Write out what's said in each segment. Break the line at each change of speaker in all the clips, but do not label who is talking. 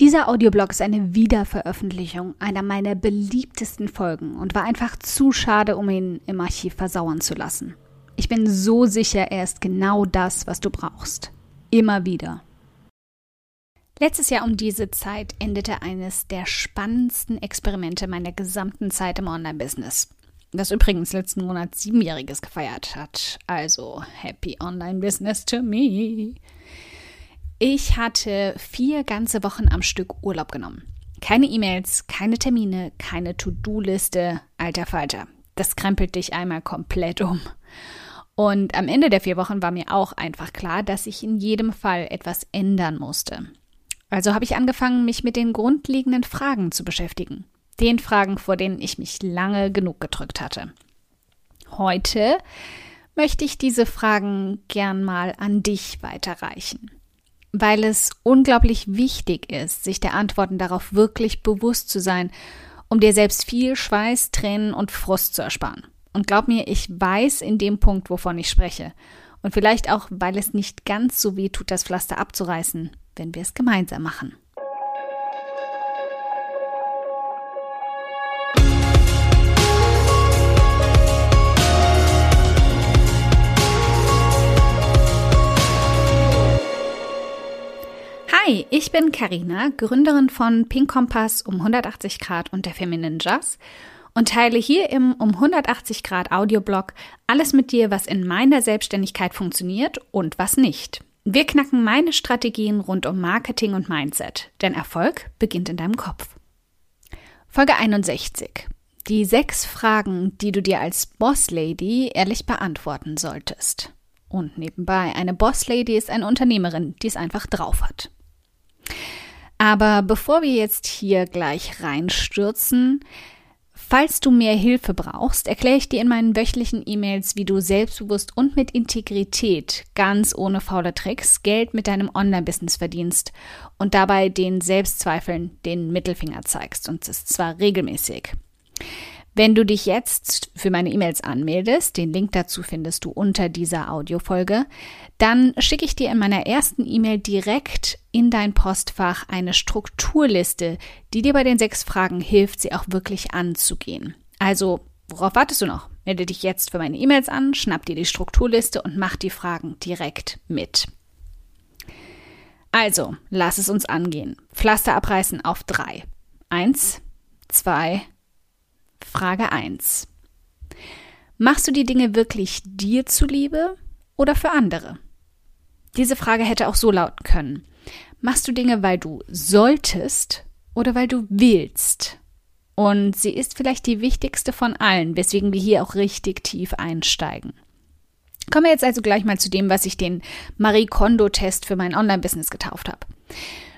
Dieser Audioblog ist eine Wiederveröffentlichung einer meiner beliebtesten Folgen und war einfach zu schade, um ihn im Archiv versauern zu lassen. Ich bin so sicher, er ist genau das, was du brauchst. Immer wieder. Letztes Jahr um diese Zeit endete eines der spannendsten Experimente meiner gesamten Zeit im Online-Business. Das übrigens letzten Monat siebenjähriges gefeiert hat. Also happy Online-Business to me. Ich hatte vier ganze Wochen am Stück Urlaub genommen. Keine E-Mails, keine Termine, keine To-Do-Liste. Alter Falter, das krempelt dich einmal komplett um. Und am Ende der vier Wochen war mir auch einfach klar, dass ich in jedem Fall etwas ändern musste. Also habe ich angefangen, mich mit den grundlegenden Fragen zu beschäftigen. Den Fragen, vor denen ich mich lange genug gedrückt hatte. Heute möchte ich diese Fragen gern mal an dich weiterreichen weil es unglaublich wichtig ist, sich der Antworten darauf wirklich bewusst zu sein, um dir selbst viel Schweiß, Tränen und Frust zu ersparen. Und glaub mir, ich weiß in dem Punkt, wovon ich spreche. Und vielleicht auch, weil es nicht ganz so weh tut, das Pflaster abzureißen, wenn wir es gemeinsam machen. Hi, ich bin Karina, Gründerin von Pink Kompass um 180 Grad und der Feminine Jazz und teile hier im um 180 Grad Audioblog alles mit dir, was in meiner Selbstständigkeit funktioniert und was nicht. Wir knacken meine Strategien rund um Marketing und Mindset, denn Erfolg beginnt in deinem Kopf. Folge 61. Die sechs Fragen, die du dir als Boss Lady ehrlich beantworten solltest. Und nebenbei, eine Boss Lady ist eine Unternehmerin, die es einfach drauf hat. Aber bevor wir jetzt hier gleich reinstürzen, falls du mehr Hilfe brauchst, erkläre ich dir in meinen wöchentlichen E-Mails, wie du selbstbewusst und mit Integrität, ganz ohne faule Tricks, Geld mit deinem Online-Business verdienst und dabei den Selbstzweifeln den Mittelfinger zeigst und es zwar regelmäßig. Wenn du dich jetzt für meine E-Mails anmeldest, den Link dazu findest du unter dieser Audiofolge, dann schicke ich dir in meiner ersten E-Mail direkt in dein Postfach eine Strukturliste, die dir bei den sechs Fragen hilft, sie auch wirklich anzugehen. Also, worauf wartest du noch? Melde dich jetzt für meine E-Mails an, schnapp dir die Strukturliste und mach die Fragen direkt mit. Also, lass es uns angehen. Pflaster abreißen auf drei. Eins, zwei, Frage 1. Machst du die Dinge wirklich dir zuliebe oder für andere? Diese Frage hätte auch so lauten können. Machst du Dinge, weil du solltest oder weil du willst? Und sie ist vielleicht die wichtigste von allen, weswegen wir hier auch richtig tief einsteigen. Kommen wir jetzt also gleich mal zu dem, was ich den Marie Kondo-Test für mein Online-Business getauft habe.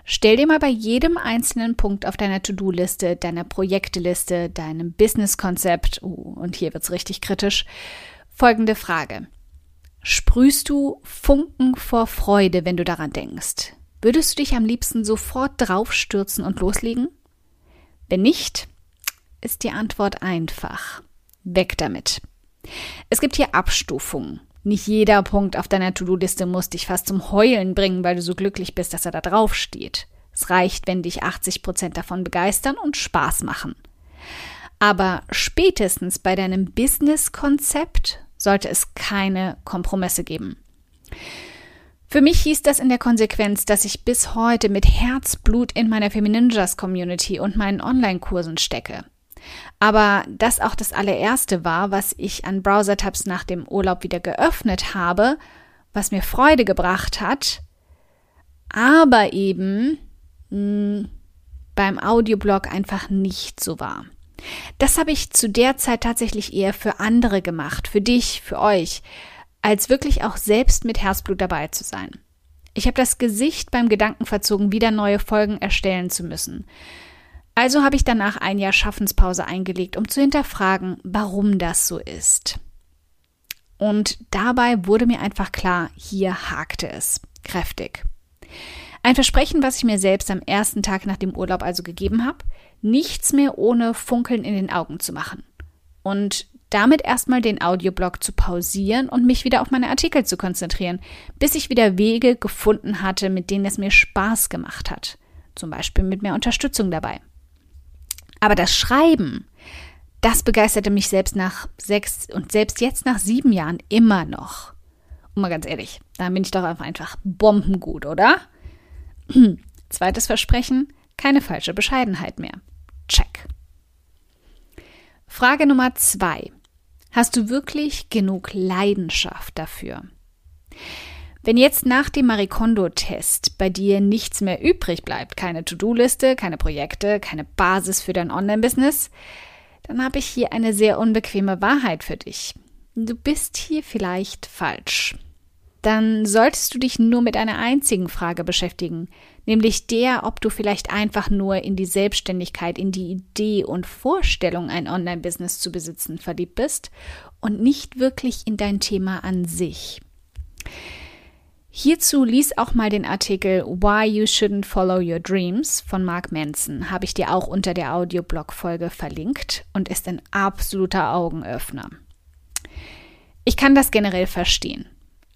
Stell dir mal bei jedem einzelnen Punkt auf deiner To-Do-Liste, deiner Projekteliste, deinem Business-Konzept, uh, und hier wird's richtig kritisch, folgende Frage. Sprühst du Funken vor Freude, wenn du daran denkst? Würdest du dich am liebsten sofort draufstürzen und loslegen? Wenn nicht, ist die Antwort einfach. Weg damit. Es gibt hier Abstufungen. Nicht jeder Punkt auf deiner To-Do-Liste muss dich fast zum Heulen bringen, weil du so glücklich bist, dass er da drauf steht. Es reicht, wenn dich 80 Prozent davon begeistern und Spaß machen. Aber spätestens bei deinem Business-Konzept sollte es keine Kompromisse geben. Für mich hieß das in der Konsequenz, dass ich bis heute mit Herzblut in meiner Femininjas Community und meinen Online-Kursen stecke. Aber das auch das allererste war, was ich an Browser-Tabs nach dem Urlaub wieder geöffnet habe, was mir Freude gebracht hat, aber eben mh, hm, beim Audioblog einfach nicht so war. Das habe ich zu der Zeit tatsächlich eher für andere gemacht, für dich, für euch, als wirklich auch selbst mit Herzblut dabei zu sein. Ich habe das Gesicht beim Gedanken verzogen, wieder neue Folgen erstellen zu müssen. Also habe ich danach ein Jahr Schaffenspause eingelegt, um zu hinterfragen, warum das so ist. Und dabei wurde mir einfach klar, hier hakte es. Kräftig. Ein Versprechen, was ich mir selbst am ersten Tag nach dem Urlaub also gegeben habe, nichts mehr ohne Funkeln in den Augen zu machen. Und damit erstmal den Audioblog zu pausieren und mich wieder auf meine Artikel zu konzentrieren, bis ich wieder Wege gefunden hatte, mit denen es mir Spaß gemacht hat zum Beispiel mit mehr Unterstützung dabei. Aber das Schreiben, das begeisterte mich selbst nach sechs und selbst jetzt nach sieben Jahren immer noch. Und mal ganz ehrlich, da bin ich doch einfach bombengut, oder? Zweites Versprechen, keine falsche Bescheidenheit mehr. Check. Frage Nummer zwei. Hast du wirklich genug Leidenschaft dafür? Wenn jetzt nach dem Marikondo-Test bei dir nichts mehr übrig bleibt, keine To-Do-Liste, keine Projekte, keine Basis für dein Online-Business, dann habe ich hier eine sehr unbequeme Wahrheit für dich. Du bist hier vielleicht falsch. Dann solltest du dich nur mit einer einzigen Frage beschäftigen, nämlich der, ob du vielleicht einfach nur in die Selbstständigkeit, in die Idee und Vorstellung, ein Online-Business zu besitzen, verliebt bist und nicht wirklich in dein Thema an sich. Hierzu lies auch mal den Artikel Why You Shouldn't Follow Your Dreams von Mark Manson, habe ich dir auch unter der Audioblog-Folge verlinkt und ist ein absoluter Augenöffner. Ich kann das generell verstehen.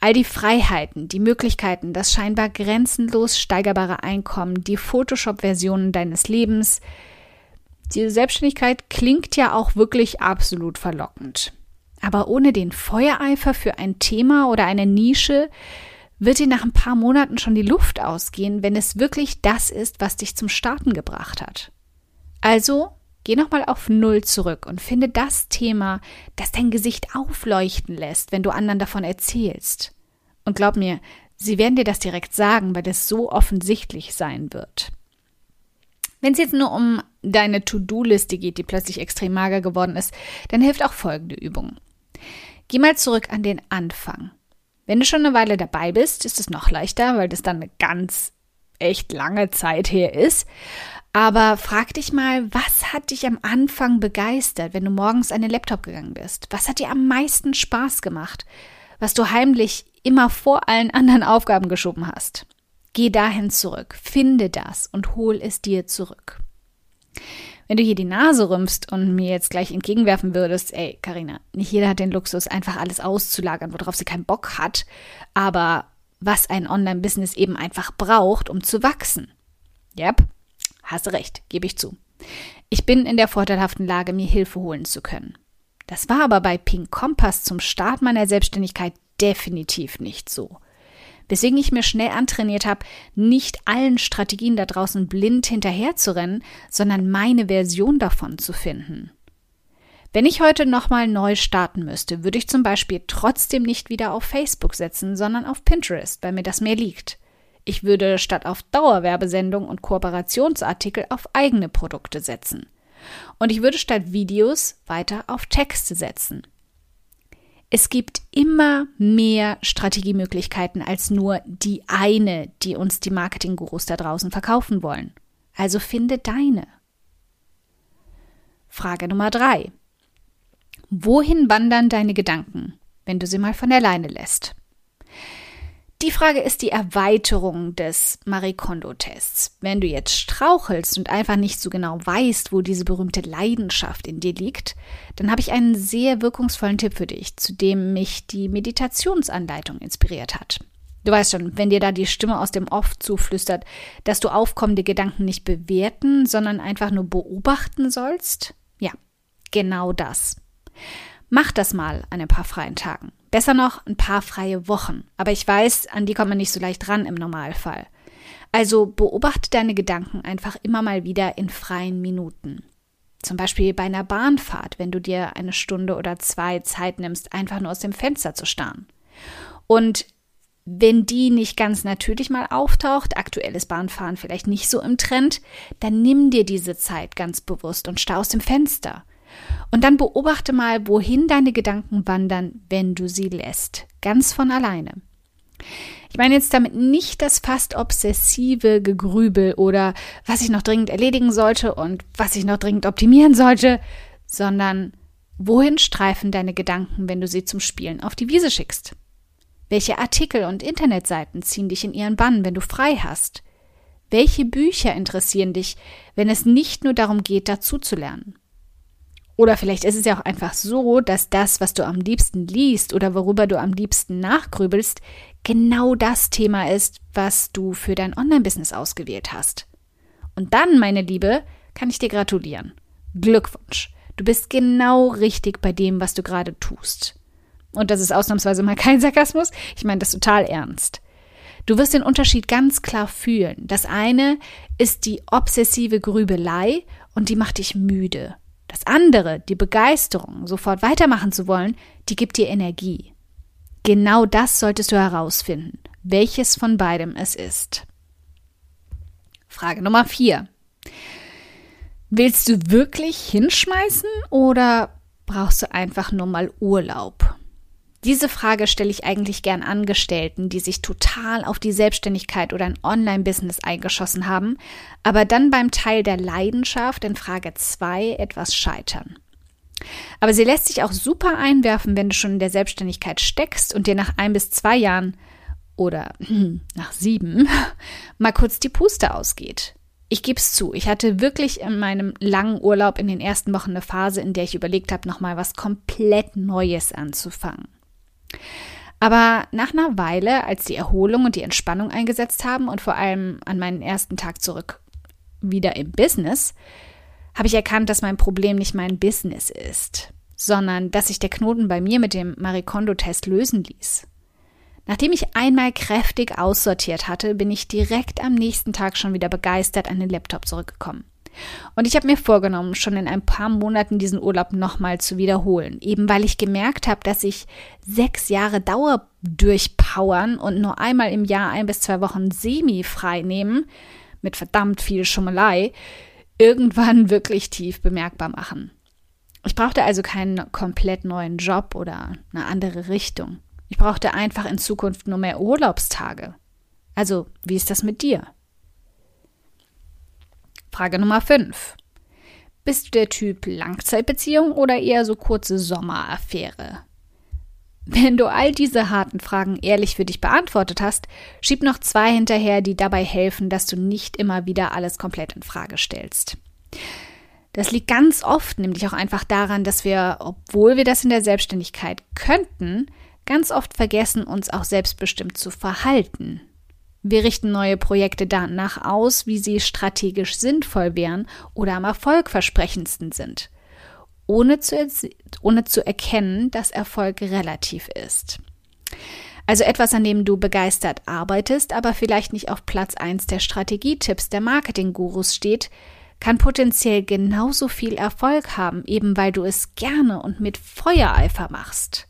All die Freiheiten, die Möglichkeiten, das scheinbar grenzenlos steigerbare Einkommen, die Photoshop-Versionen deines Lebens, diese Selbstständigkeit klingt ja auch wirklich absolut verlockend. Aber ohne den Feuereifer für ein Thema oder eine Nische wird dir nach ein paar Monaten schon die Luft ausgehen, wenn es wirklich das ist, was dich zum Starten gebracht hat. Also geh nochmal auf Null zurück und finde das Thema, das dein Gesicht aufleuchten lässt, wenn du anderen davon erzählst. Und glaub mir, sie werden dir das direkt sagen, weil es so offensichtlich sein wird. Wenn es jetzt nur um deine To-Do-Liste geht, die plötzlich extrem mager geworden ist, dann hilft auch folgende Übung. Geh mal zurück an den Anfang. Wenn du schon eine Weile dabei bist, ist es noch leichter, weil das dann eine ganz echt lange Zeit her ist. Aber frag dich mal, was hat dich am Anfang begeistert, wenn du morgens an den Laptop gegangen bist? Was hat dir am meisten Spaß gemacht, was du heimlich immer vor allen anderen Aufgaben geschoben hast? Geh dahin zurück, finde das und hol es dir zurück. Wenn du hier die Nase rümpfst und mir jetzt gleich entgegenwerfen würdest, ey, Karina, nicht jeder hat den Luxus, einfach alles auszulagern, worauf sie keinen Bock hat, aber was ein Online-Business eben einfach braucht, um zu wachsen. Yep, hast recht, gebe ich zu. Ich bin in der vorteilhaften Lage, mir Hilfe holen zu können. Das war aber bei Pink Kompass zum Start meiner Selbstständigkeit definitiv nicht so. Weswegen ich mir schnell antrainiert habe, nicht allen Strategien da draußen blind hinterherzurennen, sondern meine Version davon zu finden. Wenn ich heute nochmal neu starten müsste, würde ich zum Beispiel trotzdem nicht wieder auf Facebook setzen, sondern auf Pinterest, weil mir das mehr liegt. Ich würde statt auf Dauerwerbesendung und Kooperationsartikel auf eigene Produkte setzen. Und ich würde statt Videos weiter auf Texte setzen. Es gibt immer mehr Strategiemöglichkeiten als nur die eine, die uns die Marketinggurus da draußen verkaufen wollen. Also finde deine. Frage Nummer drei. Wohin wandern deine Gedanken, wenn du sie mal von alleine lässt? Die Frage ist die Erweiterung des Marie Kondo-Tests. Wenn du jetzt strauchelst und einfach nicht so genau weißt, wo diese berühmte Leidenschaft in dir liegt, dann habe ich einen sehr wirkungsvollen Tipp für dich, zu dem mich die Meditationsanleitung inspiriert hat. Du weißt schon, wenn dir da die Stimme aus dem Off zuflüstert, dass du aufkommende Gedanken nicht bewerten, sondern einfach nur beobachten sollst? Ja, genau das. Mach das mal an ein paar freien Tagen. Besser noch ein paar freie Wochen. Aber ich weiß, an die kommt man nicht so leicht ran im Normalfall. Also beobachte deine Gedanken einfach immer mal wieder in freien Minuten. Zum Beispiel bei einer Bahnfahrt, wenn du dir eine Stunde oder zwei Zeit nimmst, einfach nur aus dem Fenster zu starren. Und wenn die nicht ganz natürlich mal auftaucht, aktuelles Bahnfahren vielleicht nicht so im Trend, dann nimm dir diese Zeit ganz bewusst und starr aus dem Fenster. Und dann beobachte mal, wohin deine Gedanken wandern, wenn du sie lässt. Ganz von alleine. Ich meine jetzt damit nicht das fast obsessive Gegrübel oder was ich noch dringend erledigen sollte und was ich noch dringend optimieren sollte, sondern wohin streifen deine Gedanken, wenn du sie zum Spielen auf die Wiese schickst? Welche Artikel und Internetseiten ziehen dich in ihren Bann, wenn du frei hast? Welche Bücher interessieren dich, wenn es nicht nur darum geht, dazu zu lernen? Oder vielleicht ist es ja auch einfach so, dass das, was du am liebsten liest oder worüber du am liebsten nachgrübelst, genau das Thema ist, was du für dein Online-Business ausgewählt hast. Und dann, meine Liebe, kann ich dir gratulieren. Glückwunsch. Du bist genau richtig bei dem, was du gerade tust. Und das ist ausnahmsweise mal kein Sarkasmus. Ich meine das total ernst. Du wirst den Unterschied ganz klar fühlen. Das eine ist die obsessive Grübelei und die macht dich müde. Das andere, die Begeisterung, sofort weitermachen zu wollen, die gibt dir Energie. Genau das solltest du herausfinden, welches von beidem es ist. Frage Nummer vier. Willst du wirklich hinschmeißen oder brauchst du einfach nur mal Urlaub? Diese Frage stelle ich eigentlich gern Angestellten, die sich total auf die Selbstständigkeit oder ein Online-Business eingeschossen haben, aber dann beim Teil der Leidenschaft in Frage 2 etwas scheitern. Aber sie lässt sich auch super einwerfen, wenn du schon in der Selbstständigkeit steckst und dir nach ein bis zwei Jahren oder nach sieben mal kurz die Puste ausgeht. Ich gebe es zu, ich hatte wirklich in meinem langen Urlaub in den ersten Wochen eine Phase, in der ich überlegt habe, nochmal was komplett Neues anzufangen. Aber nach einer Weile, als die Erholung und die Entspannung eingesetzt haben und vor allem an meinen ersten Tag zurück wieder im Business, habe ich erkannt, dass mein Problem nicht mein Business ist, sondern dass sich der Knoten bei mir mit dem Marikondo-Test lösen ließ. Nachdem ich einmal kräftig aussortiert hatte, bin ich direkt am nächsten Tag schon wieder begeistert an den Laptop zurückgekommen. Und ich habe mir vorgenommen, schon in ein paar Monaten diesen Urlaub nochmal zu wiederholen, eben weil ich gemerkt habe, dass ich sechs Jahre Dauer durchpowern und nur einmal im Jahr ein bis zwei Wochen semi-frei nehmen, mit verdammt viel Schummelei, irgendwann wirklich tief bemerkbar machen. Ich brauchte also keinen komplett neuen Job oder eine andere Richtung. Ich brauchte einfach in Zukunft nur mehr Urlaubstage. Also, wie ist das mit dir? Frage Nummer 5. Bist du der Typ Langzeitbeziehung oder eher so kurze Sommeraffäre? Wenn du all diese harten Fragen ehrlich für dich beantwortet hast, schieb noch zwei hinterher, die dabei helfen, dass du nicht immer wieder alles komplett in Frage stellst. Das liegt ganz oft nämlich auch einfach daran, dass wir, obwohl wir das in der Selbstständigkeit könnten, ganz oft vergessen, uns auch selbstbestimmt zu verhalten. Wir richten neue Projekte danach aus, wie sie strategisch sinnvoll wären oder am erfolgversprechendsten sind, ohne zu, ohne zu erkennen, dass Erfolg relativ ist. Also etwas, an dem du begeistert arbeitest, aber vielleicht nicht auf Platz 1 der Strategietipps der Marketing-Gurus steht, kann potenziell genauso viel Erfolg haben, eben weil du es gerne und mit Feuereifer machst.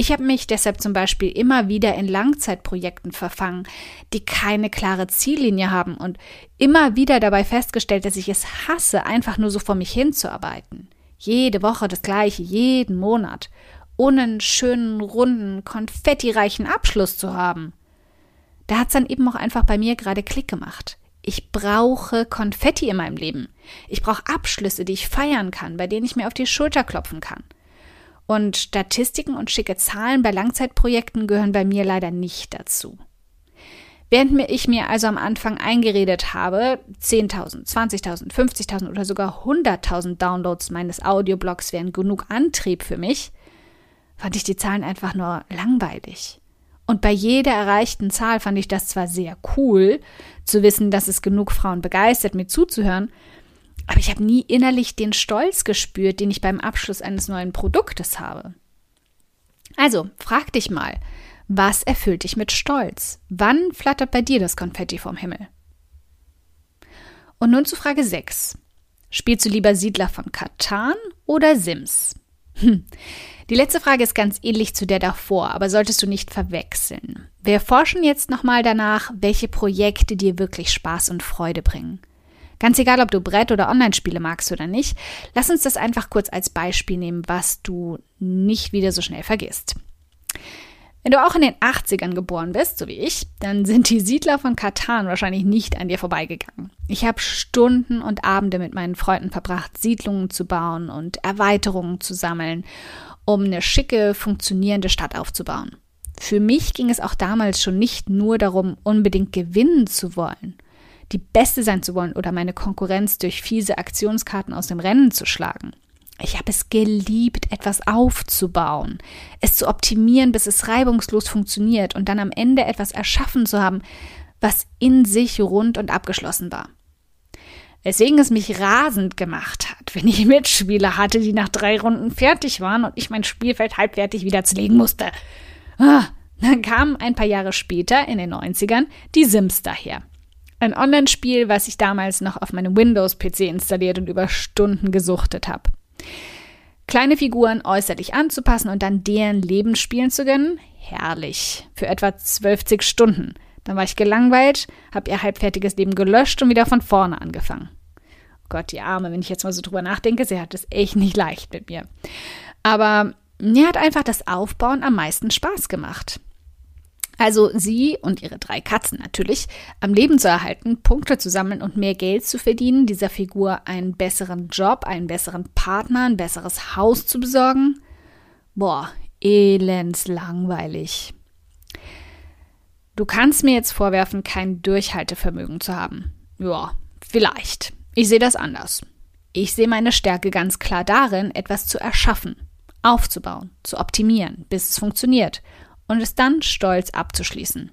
Ich habe mich deshalb zum Beispiel immer wieder in Langzeitprojekten verfangen, die keine klare Ziellinie haben und immer wieder dabei festgestellt, dass ich es hasse, einfach nur so vor mich hinzuarbeiten. Jede Woche das gleiche, jeden Monat, ohne einen schönen, runden, konfettireichen Abschluss zu haben. Da hat es dann eben auch einfach bei mir gerade Klick gemacht. Ich brauche Konfetti in meinem Leben. Ich brauche Abschlüsse, die ich feiern kann, bei denen ich mir auf die Schulter klopfen kann. Und Statistiken und schicke Zahlen bei Langzeitprojekten gehören bei mir leider nicht dazu. Während ich mir also am Anfang eingeredet habe, 10.000, 20.000, 50.000 oder sogar 100.000 Downloads meines Audioblogs wären genug Antrieb für mich, fand ich die Zahlen einfach nur langweilig. Und bei jeder erreichten Zahl fand ich das zwar sehr cool, zu wissen, dass es genug Frauen begeistert, mir zuzuhören, aber ich habe nie innerlich den Stolz gespürt, den ich beim Abschluss eines neuen Produktes habe. Also, frag dich mal, was erfüllt dich mit Stolz? Wann flattert bei dir das Konfetti vom Himmel? Und nun zu Frage 6. Spielst du lieber Siedler von Katan oder Sims? Hm. Die letzte Frage ist ganz ähnlich zu der davor, aber solltest du nicht verwechseln. Wir forschen jetzt nochmal danach, welche Projekte dir wirklich Spaß und Freude bringen. Ganz egal, ob du Brett- oder Online-Spiele magst oder nicht, lass uns das einfach kurz als Beispiel nehmen, was du nicht wieder so schnell vergisst. Wenn du auch in den 80ern geboren bist, so wie ich, dann sind die Siedler von Katan wahrscheinlich nicht an dir vorbeigegangen. Ich habe Stunden und Abende mit meinen Freunden verbracht, Siedlungen zu bauen und Erweiterungen zu sammeln, um eine schicke, funktionierende Stadt aufzubauen. Für mich ging es auch damals schon nicht nur darum, unbedingt gewinnen zu wollen die Beste sein zu wollen oder meine Konkurrenz durch fiese Aktionskarten aus dem Rennen zu schlagen. Ich habe es geliebt, etwas aufzubauen, es zu optimieren, bis es reibungslos funktioniert und dann am Ende etwas erschaffen zu haben, was in sich rund und abgeschlossen war. Weswegen es mich rasend gemacht hat, wenn ich Mitspieler hatte, die nach drei Runden fertig waren und ich mein Spielfeld halbfertig wieder zulegen musste. Ah, dann kamen ein paar Jahre später, in den 90ern, die Sims daher. Ein Online-Spiel, was ich damals noch auf meinem Windows-PC installiert und über Stunden gesuchtet habe. Kleine Figuren äußerlich anzupassen und dann deren Leben spielen zu können? Herrlich. Für etwa 12 Stunden. Dann war ich gelangweilt, habe ihr halbfertiges Leben gelöscht und wieder von vorne angefangen. Gott, die Arme, wenn ich jetzt mal so drüber nachdenke, sie hat es echt nicht leicht mit mir. Aber mir hat einfach das Aufbauen am meisten Spaß gemacht. Also sie und ihre drei Katzen natürlich am Leben zu erhalten, Punkte zu sammeln und mehr Geld zu verdienen, dieser Figur einen besseren Job, einen besseren Partner, ein besseres Haus zu besorgen. Boah, elends langweilig. Du kannst mir jetzt vorwerfen, kein Durchhaltevermögen zu haben. Ja, vielleicht. Ich sehe das anders. Ich sehe meine Stärke ganz klar darin, etwas zu erschaffen, aufzubauen, zu optimieren, bis es funktioniert und es dann stolz abzuschließen.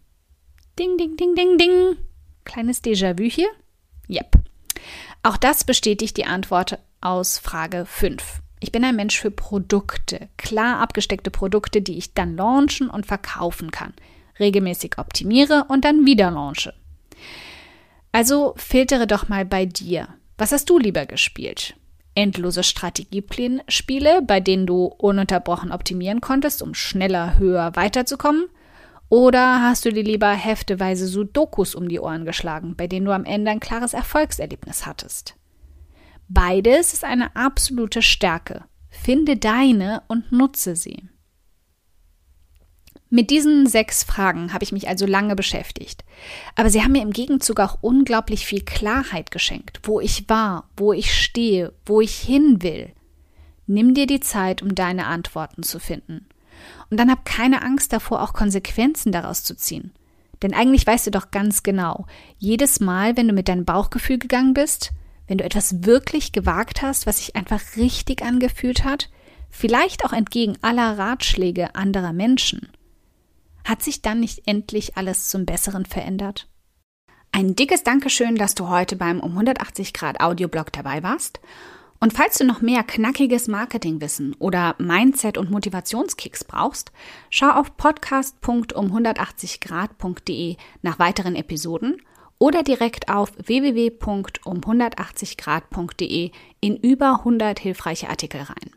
Ding, ding, ding, ding, ding. Kleines Déjà-vu hier? Yep. Auch das bestätigt die Antwort aus Frage 5. Ich bin ein Mensch für Produkte, klar abgesteckte Produkte, die ich dann launchen und verkaufen kann, regelmäßig optimiere und dann wieder launche. Also filtere doch mal bei dir. Was hast du lieber gespielt? Endlose Strategiespiele, bei denen du ununterbrochen optimieren konntest, um schneller, höher weiterzukommen? Oder hast du dir lieber hefteweise Sudokus um die Ohren geschlagen, bei denen du am Ende ein klares Erfolgserlebnis hattest? Beides ist eine absolute Stärke. Finde deine und nutze sie. Mit diesen sechs Fragen habe ich mich also lange beschäftigt. Aber sie haben mir im Gegenzug auch unglaublich viel Klarheit geschenkt, wo ich war, wo ich stehe, wo ich hin will. Nimm dir die Zeit, um deine Antworten zu finden. Und dann hab keine Angst davor, auch Konsequenzen daraus zu ziehen. Denn eigentlich weißt du doch ganz genau, jedes Mal, wenn du mit deinem Bauchgefühl gegangen bist, wenn du etwas wirklich gewagt hast, was sich einfach richtig angefühlt hat, vielleicht auch entgegen aller Ratschläge anderer Menschen, hat sich dann nicht endlich alles zum Besseren verändert? Ein dickes Dankeschön, dass du heute beim um 180 Grad Audioblog dabei warst. Und falls du noch mehr knackiges Marketingwissen oder Mindset- und Motivationskicks brauchst, schau auf podcast.um180grad.de nach weiteren Episoden oder direkt auf www.um180grad.de in über 100 hilfreiche Artikel rein.